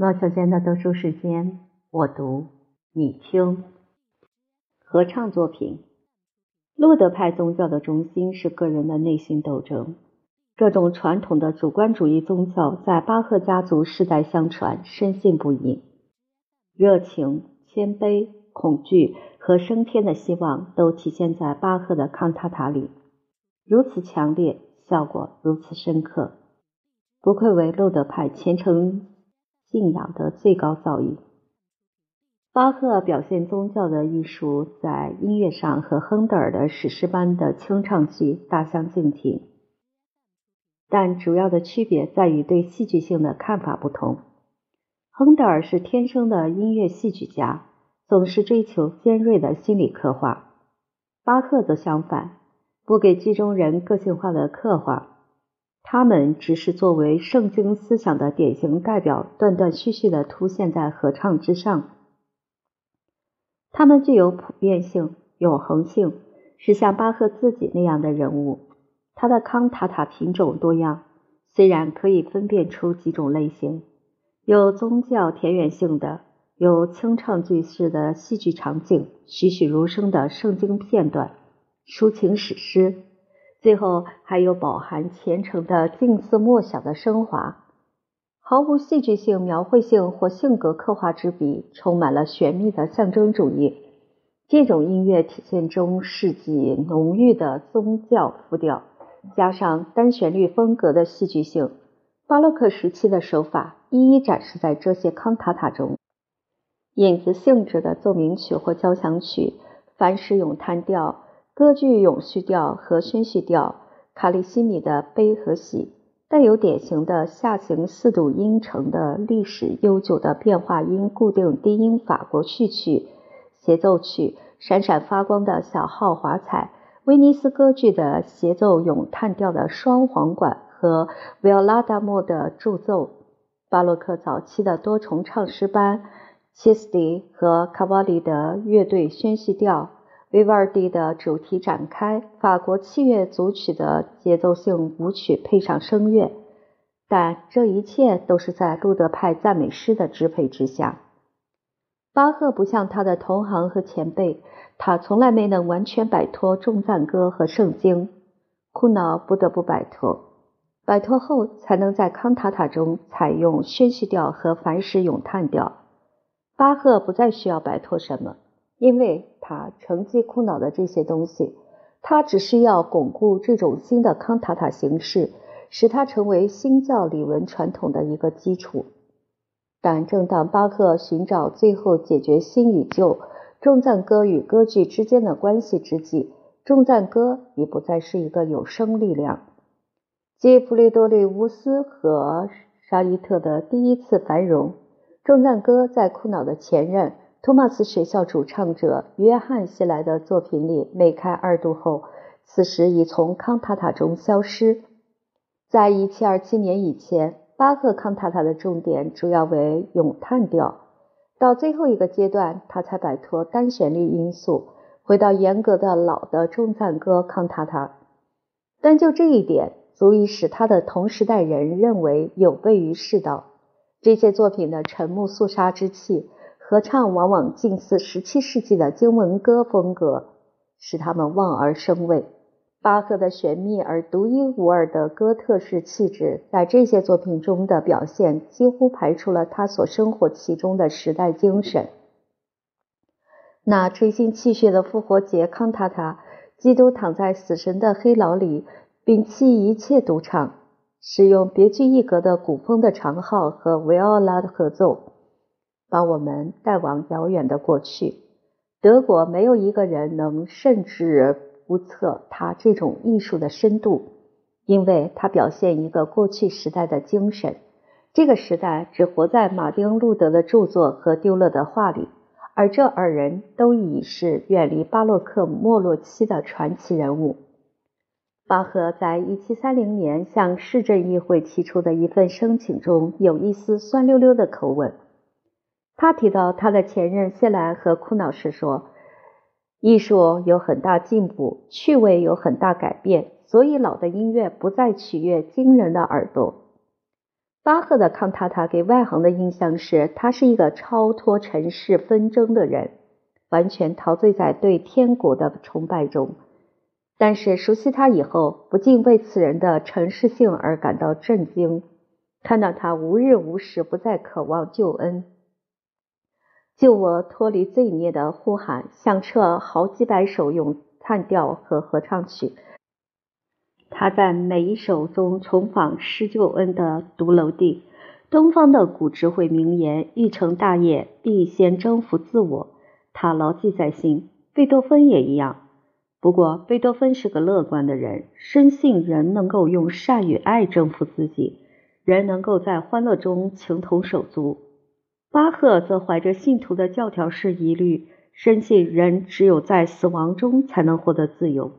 老小间的读书时间，我读你听。合唱作品，路德派宗教的中心是个人的内心斗争。这种传统的主观主义宗教在巴赫家族世代相传，深信不疑。热情、谦卑、恐惧和升天的希望都体现在巴赫的康塔塔里，如此强烈，效果如此深刻，不愧为路德派虔诚。信仰的最高造诣。巴赫表现宗教的艺术在音乐上和亨德尔的史诗般的清唱剧大相径庭，但主要的区别在于对戏剧性的看法不同。亨德尔是天生的音乐戏剧家，总是追求尖锐的心理刻画；巴赫则相反，不给剧中人个性化的刻画。他们只是作为圣经思想的典型代表，断断续续的凸现在合唱之上。他们具有普遍性、永恒性，是像巴赫自己那样的人物。他的康塔塔品种多样，虽然可以分辨出几种类型：有宗教田园性的，有清唱剧式的戏剧场景，栩栩如生的圣经片段，抒情史诗。最后还有饱含虔诚的静思默想的升华，毫无戏剧性描绘性或性格刻画之笔，充满了玄秘的象征主义。这种音乐体现中世纪浓郁的宗教复调，加上单旋律风格的戏剧性，巴洛克时期的手法一一展示在这些康塔塔中。影子性质的奏鸣曲或交响曲，凡是咏叹调。歌剧咏叙调和宣叙调，卡利西米的悲和喜，带有典型的下行四度音程的历史悠久的变化音固定低音法国序曲协奏曲，闪闪发光的小号华彩，威尼斯歌剧的协奏咏叹调的双簧管和维奥拉达莫的助奏，巴洛克早期的多重唱诗班，切斯蒂和卡瓦里的乐队宣叙调。维瓦尔第的主题展开，法国器乐组曲的节奏性舞曲配上声乐，但这一切都是在路德派赞美诗的支配之下。巴赫不像他的同行和前辈，他从来没能完全摆脱众赞歌和圣经，库瑙不得不摆脱，摆脱后才能在康塔塔中采用宣叙调和凡时咏叹调。巴赫不再需要摆脱什么。因为他承继库瑙的这些东西，他只是要巩固这种新的康塔塔形式，使它成为新教理文传统的一个基础。但正当巴赫寻找最后解决新与旧、重赞歌与歌剧之间的关系之际，重赞歌已不再是一个有生力量。继弗雷多利乌斯和沙伊特的第一次繁荣，重赞歌在库瑙的前任。托马斯学校主唱者约翰希莱的作品里梅开二度后，此时已从康塔塔中消失。在1727年以前，巴赫康塔塔的重点主要为咏叹调，到最后一个阶段，他才摆脱单旋律因素，回到严格的老的重赞歌康塔塔。但就这一点，足以使他的同时代人认为有悖于世道。这些作品的沉木肃杀之气。合唱往往近似十七世纪的经文歌风格，使他们望而生畏。巴赫的玄秘而独一无二的哥特式气质，在这些作品中的表现，几乎排除了他所生活其中的时代精神。那吹心泣血的复活节康塔塔，基督躺在死神的黑牢里，摒弃一切独唱，使用别具一格的古风的长号和维奥拉的合奏。把我们带往遥远的过去。德国没有一个人能甚至不测他这种艺术的深度，因为他表现一个过去时代的精神。这个时代只活在马丁·路德的著作和丢勒的画里，而这二人都已是远离巴洛克没落期的传奇人物。巴赫在1730年向市政议会提出的一份申请中有一丝酸溜溜的口吻。他提到他的前任谢兰和库瑙时说：“艺术有很大进步，趣味有很大改变，所以老的音乐不再取悦惊人的耳朵。”巴赫的康塔塔给外行的印象是，他是一个超脱尘世纷争的人，完全陶醉在对天国的崇拜中。但是熟悉他以后，不禁为此人的尘世性而感到震惊。看到他无日无时不再渴望救恩，救我脱离罪孽的呼喊，响彻好几百首咏叹调和合唱曲。他在每一首中重访施救恩的独楼地。东方的古智慧名言：“欲成大业，必先征服自我。”他牢记在心。贝多芬也一样。不过，贝多芬是个乐观的人，深信人能够用善与爱征服自己，人能够在欢乐中情同手足。巴赫则怀着信徒的教条式疑虑，深信人只有在死亡中才能获得自由。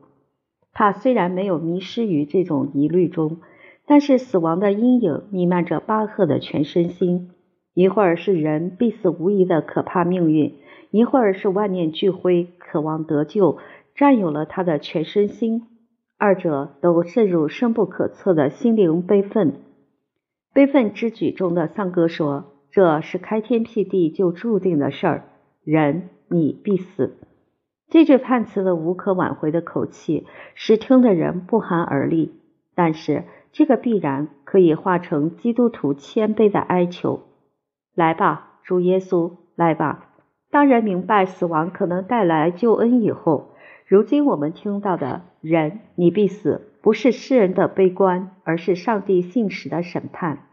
他虽然没有迷失于这种疑虑中，但是死亡的阴影弥漫着巴赫的全身心。一会儿是人必死无疑的可怕命运，一会儿是万念俱灰，渴望得救，占有了他的全身心。二者都渗入深不可测的心灵悲愤。悲愤之举中的丧歌说：“这是开天辟地就注定的事儿，人你必死。”这句判词的无可挽回的口气，使听的人不寒而栗。但是，这个必然可以化成基督徒谦卑的哀求：“来吧，主耶稣，来吧！”当人明白死亡可能带来救恩以后，如今我们听到的“人，你必死”，不是世人的悲观，而是上帝信使的审判。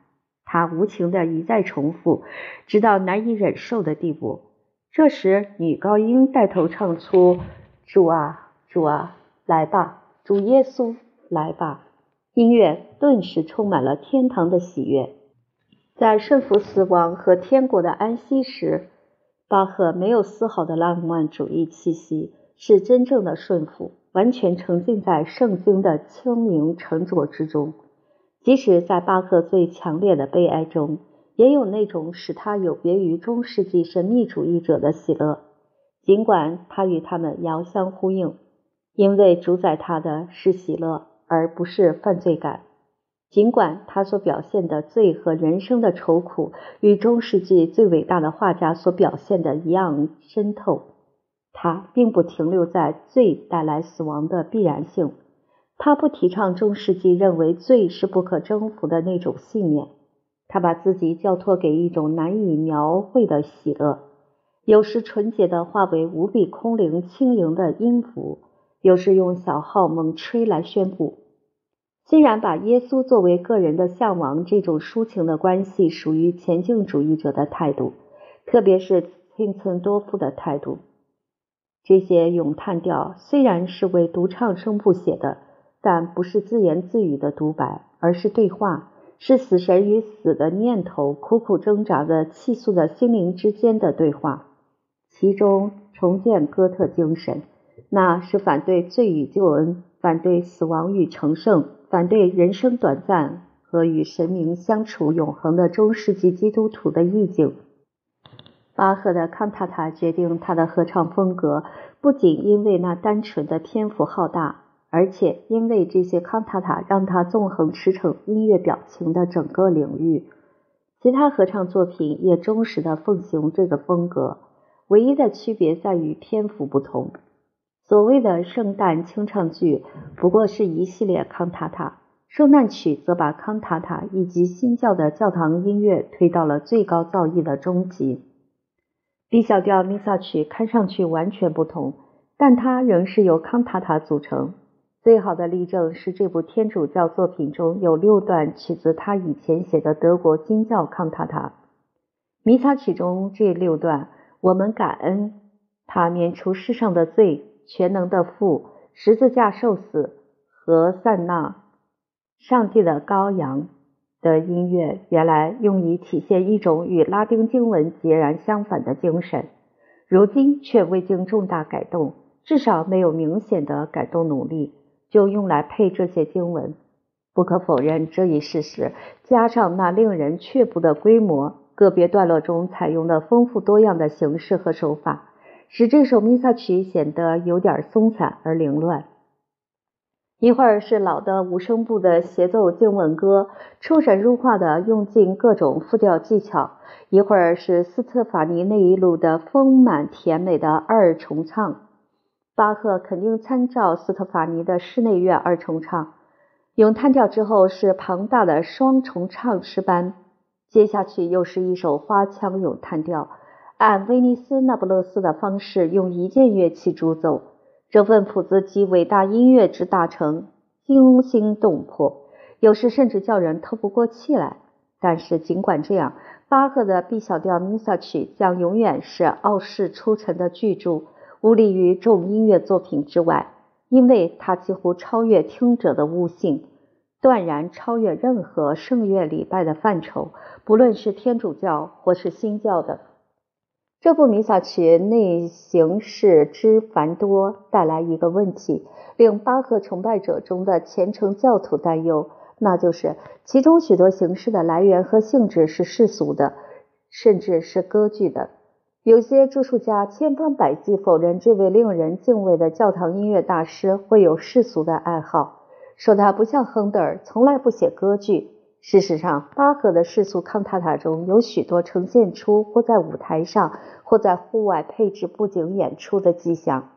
他无情的一再重复，直到难以忍受的地步。这时，女高音带头唱出：“主啊，主啊，来吧，主耶稣，来吧！”音乐顿时充满了天堂的喜悦。在顺服死亡和天国的安息时，巴赫没有丝毫的浪漫主义气息，是真正的顺服，完全沉浸在圣经的清明沉着之中。即使在巴赫最强烈的悲哀中。也有那种使他有别于中世纪神秘主义者的喜乐，尽管他与他们遥相呼应，因为主宰他的是喜乐，而不是犯罪感。尽管他所表现的罪和人生的愁苦与中世纪最伟大的画家所表现的一样深透，他并不停留在罪带来死亡的必然性。他不提倡中世纪认为罪是不可征服的那种信念。他把自己交托给一种难以描绘的喜乐，有时纯洁的化为无比空灵轻盈的音符，有时用小号猛吹来宣布。虽然把耶稣作为个人的向往这种抒情的关系属于前进主义者的态度，特别是钦岑多夫的态度。这些咏叹调虽然是为独唱声部写的，但不是自言自语的独白，而是对话。是死神与死的念头苦苦挣扎的气诉的心灵之间的对话，其中重建哥特精神，那是反对罪与救恩，反对死亡与成圣，反对人生短暂和与神明相处永恒的中世纪基督徒的意境。巴赫的康塔塔决定他的合唱风格，不仅因为那单纯的篇幅浩大。而且，因为这些康塔塔让他纵横驰骋音乐表情的整个领域，其他合唱作品也忠实的奉行这个风格。唯一的区别在于篇幅不同。所谓的圣诞清唱剧不过是一系列康塔塔，圣诞曲则把康塔塔以及新教的教堂音乐推到了最高造诣的终极。B 小调弥撒曲看上去完全不同，但它仍是由康塔塔组成。最好的例证是，这部天主教作品中有六段取自他以前写的德国新教康塔塔。弥撒曲中这六段，我们感恩他免除世上的罪，全能的父，十字架受死和散纳上帝的羔羊的音乐，原来用以体现一种与拉丁经文截然相反的精神，如今却未经重大改动，至少没有明显的改动努力。就用来配这些经文。不可否认这一事实，加上那令人却步的规模，个别段落中采用的丰富多样的形式和手法，使这首弥撒曲显得有点松散而凌乱。一会儿是老的五声部的协奏经文歌，出神入化的用尽各种复调技巧；一会儿是斯特法尼那一路的丰满甜美的二重唱。巴赫肯定参照斯特法尼的室内乐二重唱，咏叹调之后是庞大的双重唱诗班，接下去又是一首花腔咏叹调，按威尼斯那不勒斯的方式用一件乐器主奏。这份谱子集伟大音乐之大成，惊心动魄，有时甚至叫人透不过气来。但是尽管这样，巴赫的 B 小调弥撒曲将永远是傲世出尘的巨著，无利于众音乐作品之外，因为它几乎超越听者的悟性，断然超越任何圣乐礼拜的范畴，不论是天主教或是新教的。这部弥撒曲内形式之繁多，带来一个问题，令巴赫崇拜者中的虔诚教徒担忧，那就是其中许多形式的来源和性质是世俗的，甚至是歌剧的。有些著述家千方百计否认这位令人敬畏的教堂音乐大师会有世俗的爱好，说他不像亨德尔，从来不写歌剧。事实上，巴赫的世俗康塔塔中有许多呈现出或在舞台上或在户外配置布景演出的迹象，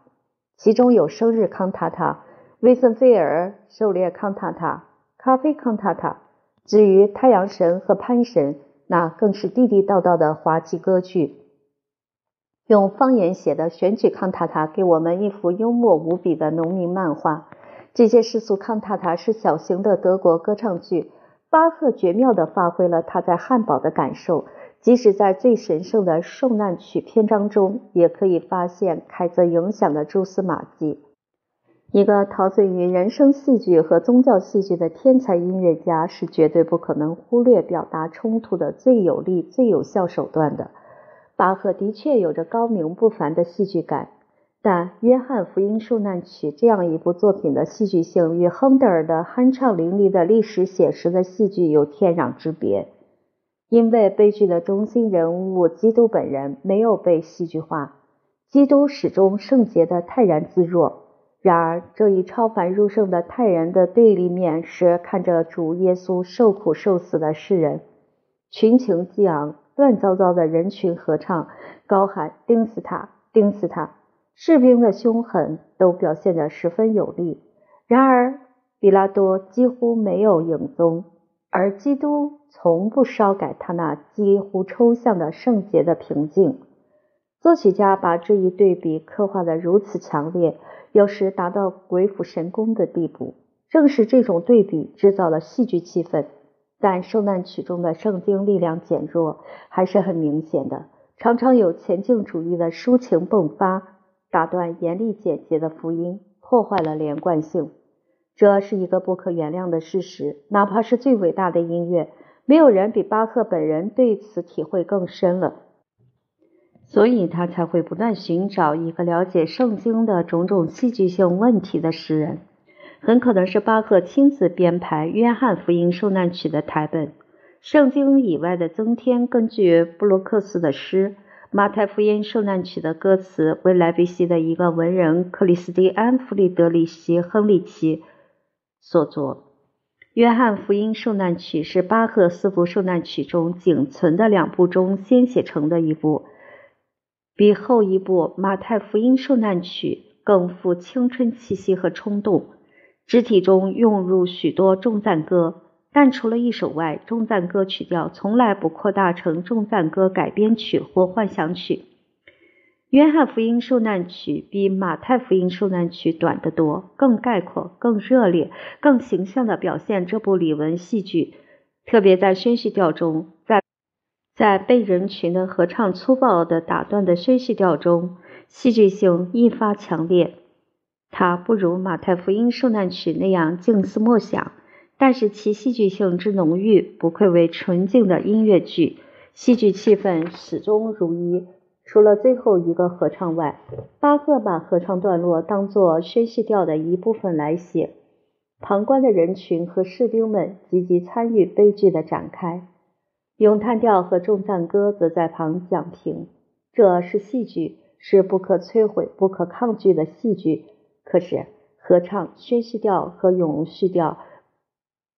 其中有生日康塔塔、威森菲尔狩猎康塔塔、咖啡康塔塔。至于太阳神和潘神，那更是地地道道的滑稽歌剧。用方言写的选举康塔塔，给我们一幅幽默无比的农民漫画。这些世俗康塔塔是小型的德国歌唱剧。巴赫绝妙地发挥了他在汉堡的感受，即使在最神圣的受难曲篇章中，也可以发现凯泽影响的蛛丝马迹。一个陶醉于人生戏剧和宗教戏剧的天才音乐家，是绝对不可能忽略表达冲突的最有力、最有效手段的。巴赫的确有着高明不凡的戏剧感。但《约翰福音受难曲》这样一部作品的戏剧性与亨德尔的酣畅淋漓的历史写实的戏剧有天壤之别，因为悲剧的中心人物基督本人没有被戏剧化，基督始终圣洁的泰然自若。然而，这一超凡入圣的泰然的对立面是看着主耶稣受苦受死的世人，群情激昂，乱糟糟的人群合唱，高喊“钉死他，钉死他”。士兵的凶狠都表现得十分有力，然而比拉多几乎没有影踪，而基督从不稍改他那几乎抽象的圣洁的平静。作曲家把这一对比刻画得如此强烈，有时达到鬼斧神工的地步。正是这种对比制造了戏剧气氛，但受难曲中的圣经力量减弱还是很明显的，常常有前进主义的抒情迸发。打断严厉简洁的福音，破坏了连贯性，这是一个不可原谅的事实。哪怕是最伟大的音乐，没有人比巴赫本人对此体会更深了，所以他才会不断寻找一个了解圣经的种种戏剧性问题的诗人。很可能是巴赫亲自编排《约翰福音受难曲》的台本，圣经以外的增添，根据布洛克斯的诗。马太福音受难曲的歌词为莱比锡的一个文人克里斯蒂安·弗里德里希·亨利奇所作。约翰福音受难曲是巴赫四部受难曲中仅存的两部中先写成的一部，比后一部马太福音受难曲更富青春气息和冲动，肢体中用入许多重赞歌。但除了一首外，重赞歌曲调从来不扩大成重赞歌改编曲或幻想曲。约翰福音受难曲比马太福音受难曲短得多，更概括、更热烈、更形象地表现这部礼文戏剧。特别在宣叙调中，在在被人群的合唱粗暴地打断的宣叙调中，戏剧性愈发强烈。它不如马太福音受难曲那样静思默想。但是其戏剧性之浓郁，不愧为纯净的音乐剧，戏剧气氛始终如一。除了最后一个合唱外，巴赫把合唱段落当作宣叙调的一部分来写。旁观的人群和士兵们积极参与悲剧的展开，咏叹调和重赞歌则在旁讲评。这是戏剧，是不可摧毁、不可抗拒的戏剧。可是。合唱、宣叙调和咏叙调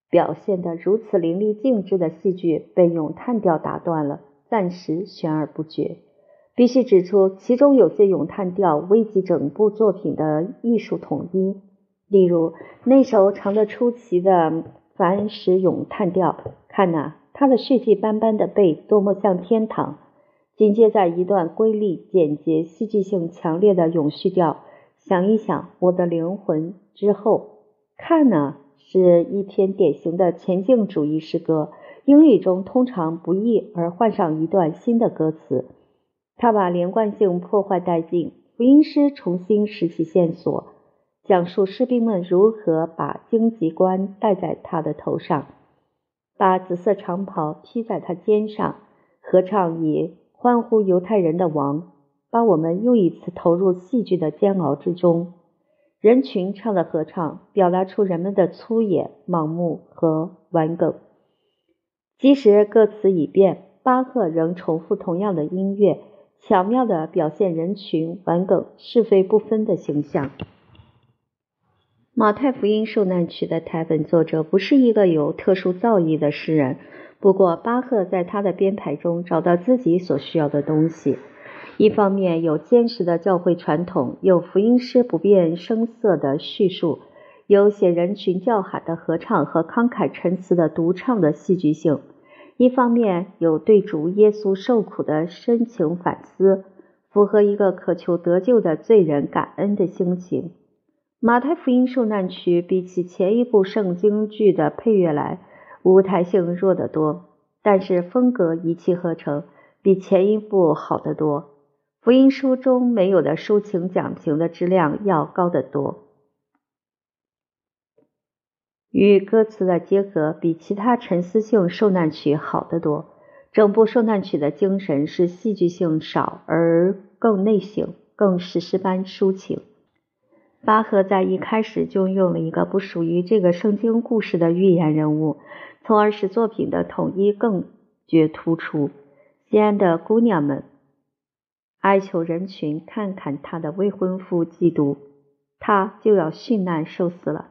表现得如此淋漓尽致的戏剧被咏叹调打断了，暂时悬而不决。必须指出，其中有些咏叹调危及整部作品的艺术统一，例如那首长得出奇的凡石咏叹调。看呐，它的血迹斑斑的背多么像天堂！紧接在一段瑰丽、简洁、戏剧性强烈的咏叙调。想一想，我的灵魂之后，看呢是一篇典型的前进主义诗歌。英语中通常不易而换上一段新的歌词，他把连贯性破坏殆尽。福音诗重新拾起线索，讲述士兵们如何把荆棘冠戴在他的头上，把紫色长袍披在他肩上，合唱以欢呼犹太人的王。把我们又一次投入戏剧的煎熬之中。人群唱的合唱，表达出人们的粗野、盲目和顽梗。即使歌词已变，巴赫仍重复同样的音乐，巧妙地表现人群顽梗、是非不分的形象。马太福音受难曲的台本作者不是一个有特殊造诣的诗人，不过巴赫在他的编排中找到自己所需要的东西。一方面有坚实的教会传统，有福音师不变声色的叙述，有写人群叫喊的合唱和慷慨陈词的独唱的戏剧性；一方面有对主耶稣受苦的深情反思，符合一个渴求得救的罪人感恩的心情。马太福音受难曲比起前一部圣经剧的配乐来，舞台性弱得多，但是风格一气呵成，比前一部好得多。福音书中没有的抒情讲情的质量要高得多，与歌词的结合比其他沉思性受难曲好得多。整部受难曲的精神是戏剧性少而更内省、更史诗般抒情。巴赫在一开始就用了一个不属于这个圣经故事的寓言人物，从而使作品的统一更觉突出。西安的姑娘们。哀求人群看看他的未婚夫基督，他就要殉难受死了。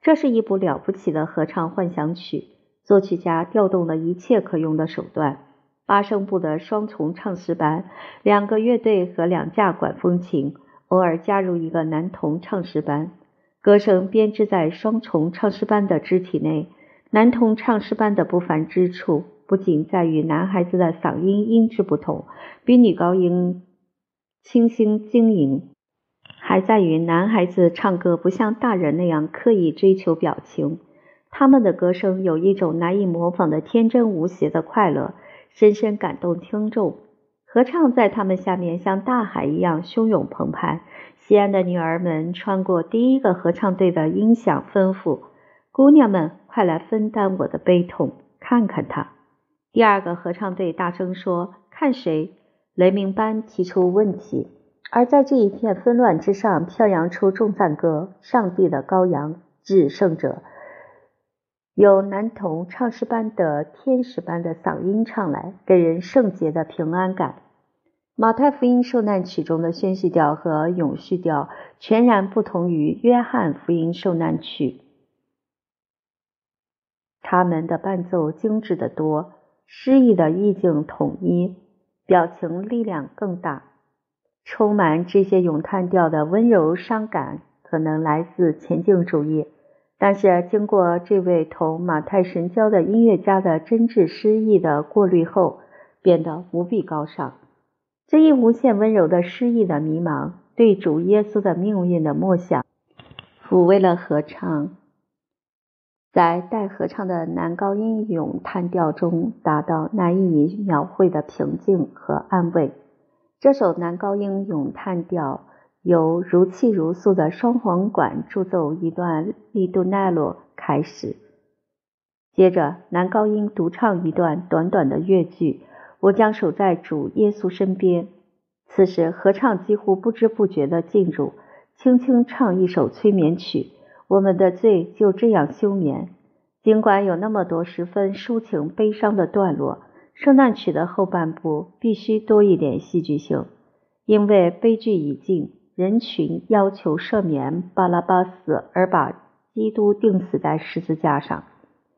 这是一部了不起的合唱幻想曲，作曲家调动了一切可用的手段：八声部的双重唱诗班、两个乐队和两架管风琴，偶尔加入一个男童唱诗班。歌声编织在双重唱诗班的肢体内。男童唱诗班的不凡之处，不仅在于男孩子的嗓音音质不同，比女高音。清新晶莹，还在于男孩子唱歌不像大人那样刻意追求表情，他们的歌声有一种难以模仿的天真无邪的快乐，深深感动听众。合唱在他们下面像大海一样汹涌澎湃。西安的女儿们穿过第一个合唱队的音响，吩咐姑娘们快来分担我的悲痛，看看他。第二个合唱队大声说：“看谁？”雷鸣般提出问题，而在这一片纷乱之上，飘扬出众赞歌：“上帝的羔羊，至圣者。”有男童唱诗般的天使般的嗓音唱来，给人圣洁的平安感。马太福音受难曲中的宣叙调和咏叙调全然不同于约翰福音受难曲，他们的伴奏精致得多，诗意的意境统一。表情力量更大，充满这些咏叹调的温柔伤感，可能来自前进主义，但是经过这位同马太神交的音乐家的真挚诗意的过滤后，变得无比高尚。这一无限温柔的诗意的迷茫，对主耶稣的命运的默想，抚慰了合唱。在带合唱的男高音咏叹调中，达到难以描绘的平静和安慰。这首男高音咏叹调由如泣如诉的双簧管助奏一段利多奈罗开始，接着男高音独唱一段短短的乐句：“我将守在主耶稣身边。”此时合唱几乎不知不觉地进入，轻轻唱一首催眠曲。我们的罪就这样休眠。尽管有那么多十分抒情悲伤的段落，圣诞曲的后半部必须多一点戏剧性，因为悲剧已尽，人群要求赦免巴拉巴斯，而把基督钉死在十字架上。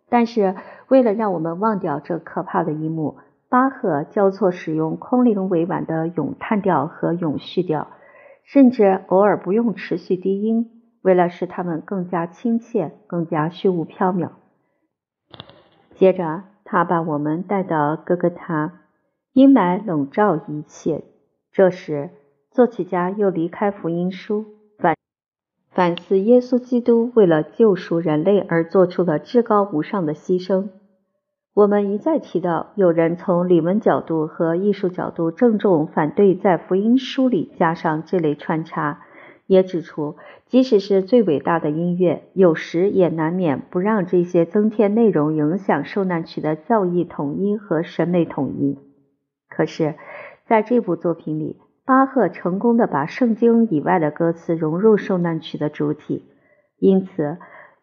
但是，为了让我们忘掉这可怕的一幕，巴赫交错使用空灵委婉的咏叹调和咏叙调，甚至偶尔不用持续低音，为了使它们更加亲切、更加虚无缥缈。接着，他把我们带到哥哥他，阴霾笼罩一切。这时，作曲家又离开福音书，反反思耶稣基督为了救赎人类而做出的至高无上的牺牲。我们一再提到，有人从理论角度和艺术角度郑重反对在福音书里加上这类穿插。也指出，即使是最伟大的音乐，有时也难免不让这些增添内容影响受难曲的教义统一和审美统一。可是，在这部作品里，巴赫成功的把圣经以外的歌词融入受难曲的主体，因此，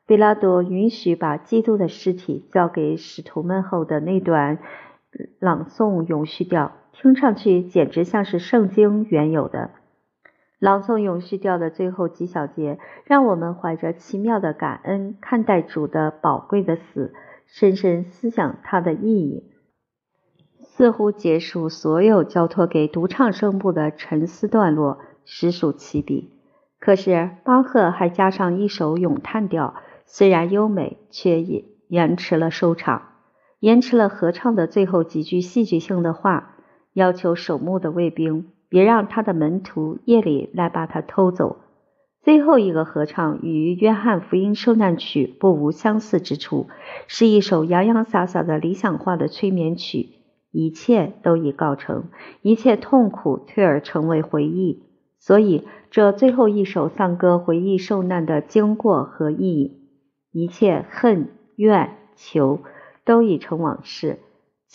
贝拉多允许把基督的尸体交给使徒们后的那段朗诵咏叙调，听上去简直像是圣经原有的。朗诵咏叙调的最后几小节，让我们怀着奇妙的感恩看待主的宝贵的死，深深思想它的意义，似乎结束所有交托给独唱声部的沉思段落，实属奇笔。可是巴赫还加上一首咏叹调，虽然优美，却也延迟了收场，延迟了合唱的最后几句戏剧性的话，要求守墓的卫兵。别让他的门徒夜里来把他偷走。最后一个合唱与《约翰福音受难曲》不无相似之处，是一首洋洋洒洒的理想化的催眠曲。一切都已告成，一切痛苦退而成为回忆。所以，这最后一首丧歌回忆受难的经过和意义。一切恨、怨、求都已成往事。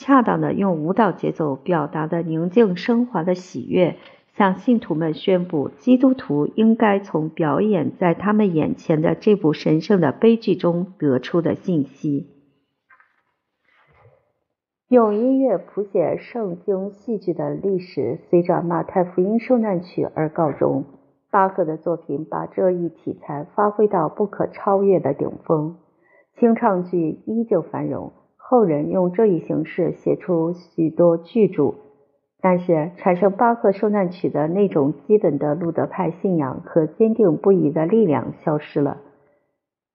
恰当的用舞蹈节奏表达的宁静升华的喜悦，向信徒们宣布，基督徒应该从表演在他们眼前的这部神圣的悲剧中得出的信息。用音乐谱写圣经戏剧的历史，随着马太福音受难曲而告终。巴赫的作品把这一题材发挥到不可超越的顶峰，清唱剧依旧繁荣。后人用这一形式写出许多巨著，但是产生巴赫受难曲的那种基本的路德派信仰和坚定不移的力量消失了。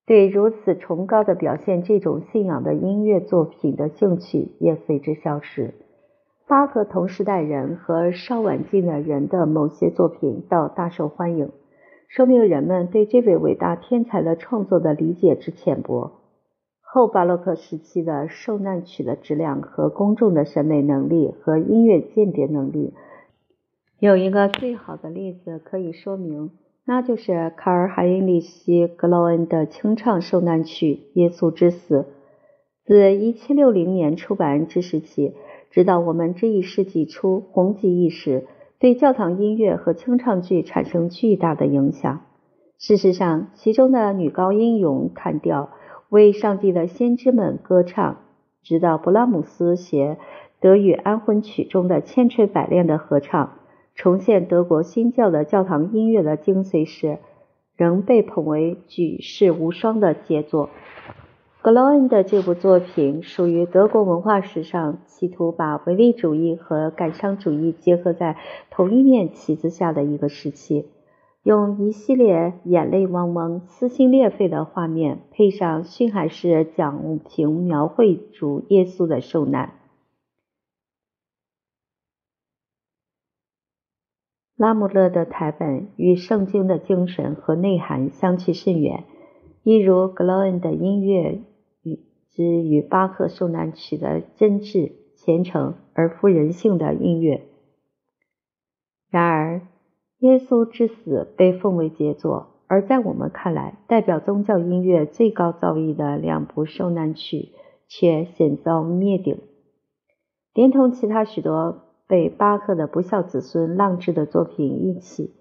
对如此崇高的表现这种信仰的音乐作品的兴趣也随之消失。巴赫同时代人和稍晚近的人的某些作品倒大受欢迎，说明人们对这位伟大天才的创作的理解之浅薄。后巴洛克时期的受难曲的质量和公众的审美能力和音乐鉴别能力，有一个最好的例子可以说明，那就是卡尔海因里希格劳恩的清唱受难曲《耶稣之死》。自1760年出版之时起，直到我们这一世纪初红极一时，对教堂音乐和清唱剧产生巨大的影响。事实上，其中的女高音咏叹调。为上帝的先知们歌唱，直到勃拉姆斯写《德语安魂曲》中的千锤百炼的合唱，重现德国新教的教堂音乐的精髓时，仍被捧为举世无双的杰作。格劳恩的这部作品属于德国文化史上企图把唯利主义和感伤主义结合在同一面旗子下的一个时期。用一系列眼泪汪汪、撕心裂肺的画面，配上逊海式讲评描绘主耶稣的受难。拉姆勒的台本与圣经的精神和内涵相去甚远，一如格劳恩的音乐与之与巴赫受难曲的真挚、虔诚而富人性的音乐。然而。耶稣之死被奉为杰作，而在我们看来，代表宗教音乐最高造诣的两部受难曲却险遭灭顶。连同其他许多被巴赫的不孝子孙浪掷的作品一起，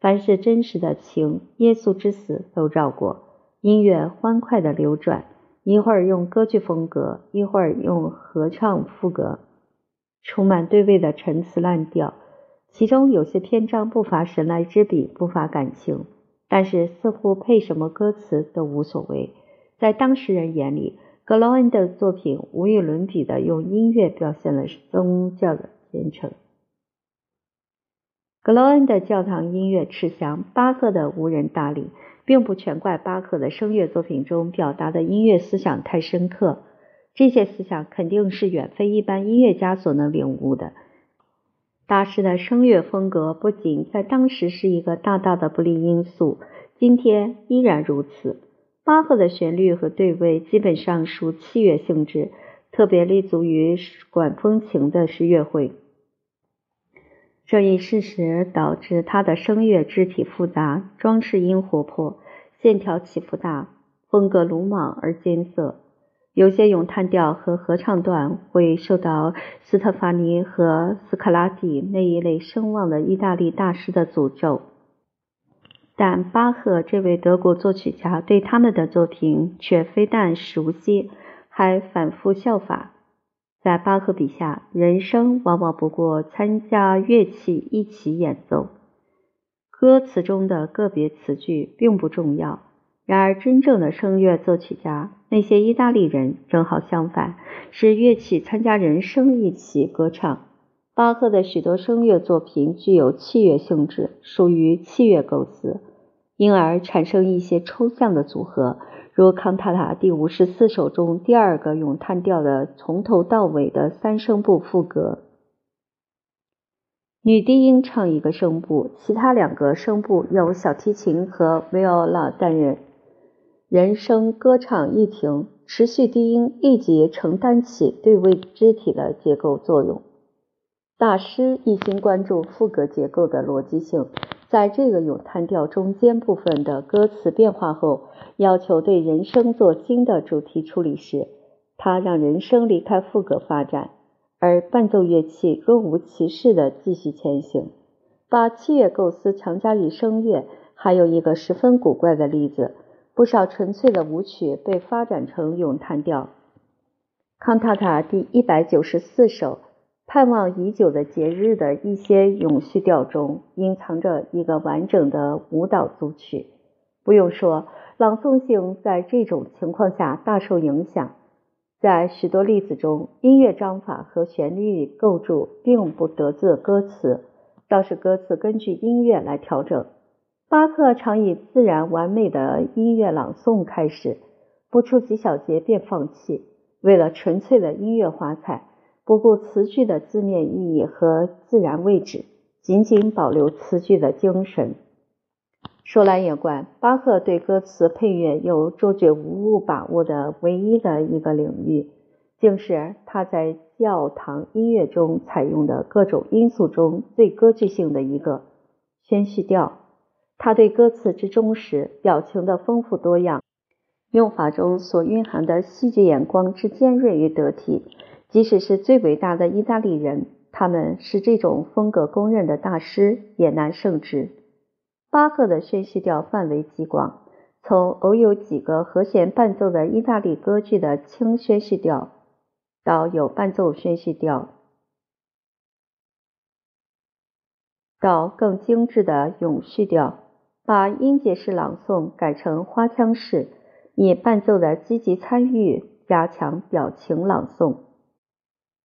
凡是真实的情，耶稣之死都绕过。音乐欢快的流转，一会儿用歌剧风格，一会儿用合唱副歌，充满对味的陈词滥调。其中有些篇章不乏神来之笔，不乏感情，但是似乎配什么歌词都无所谓。在当事人眼里，格劳恩的作品无与伦比的用音乐表现了宗教的虔诚。格劳恩的教堂音乐吃香，巴赫的无人搭理，并不全怪巴赫的声乐作品中表达的音乐思想太深刻。这些思想肯定是远非一般音乐家所能领悟的。大师的声乐风格不仅在当时是一个大大的不利因素，今天依然如此。巴赫的旋律和对位基本上属器乐性质，特别立足于管风琴的是乐会。这一事实导致他的声乐肢体复杂，装饰音活泼，线条起伏大，风格鲁莽而艰涩。有些咏叹调和合唱段会受到斯特法尼和斯卡拉蒂那一类声望的意大利大师的诅咒。但巴赫这位德国作曲家对他们的作品却非但熟悉，还反复效法。在巴赫笔下，人声往往不过参加乐器一起演奏，歌词中的个别词句并不重要。然而，真正的声乐作曲家，那些意大利人正好相反，是乐器参加人声一起歌唱。巴赫的许多声乐作品具有器乐性质，属于器乐构思，因而产生一些抽象的组合，如康塔塔第五十四首中第二个咏叹调的从头到尾的三声部副歌。女低音唱一个声部，其他两个声部由小提琴和维奥拉担任。人声歌唱一停，持续低音立即承担起对位肢体的结构作用。大师一心关注副歌结构的逻辑性，在这个咏叹调中间部分的歌词变化后，要求对人声做新的主题处理时，他让人声离开副歌发展，而伴奏乐器若无其事地继续前行。把器乐构思强加于声乐，还有一个十分古怪的例子：不少纯粹的舞曲被发展成咏叹调。康塔塔第一百九十四首。盼望已久的节日的一些咏叙调中，隐藏着一个完整的舞蹈组曲。不用说，朗诵性在这种情况下大受影响。在许多例子中，音乐章法和旋律构筑并不得自歌词，倒是歌词根据音乐来调整。巴克常以自然完美的音乐朗诵开始，不出几小节便放弃，为了纯粹的音乐华彩。不顾词句的字面意义和自然位置，仅仅保留词句的精神。说来也怪，巴赫对歌词配乐有卓绝无误把握的唯一的一个领域，竟是他在教堂音乐中采用的各种因素中最歌剧性的一个——宣叙调。他对歌词之忠实，表情的丰富多样，用法中所蕴含的戏剧眼光之尖锐与得体。即使是最伟大的意大利人，他们是这种风格公认的大师，也难胜之。巴赫的宣叙调范围极广，从偶有几个和弦伴奏的意大利歌剧的轻宣叙调，到有伴奏宣叙调，到更精致的咏叙调，把音节式朗诵改成花腔式，以伴奏的积极参与加强表情朗诵。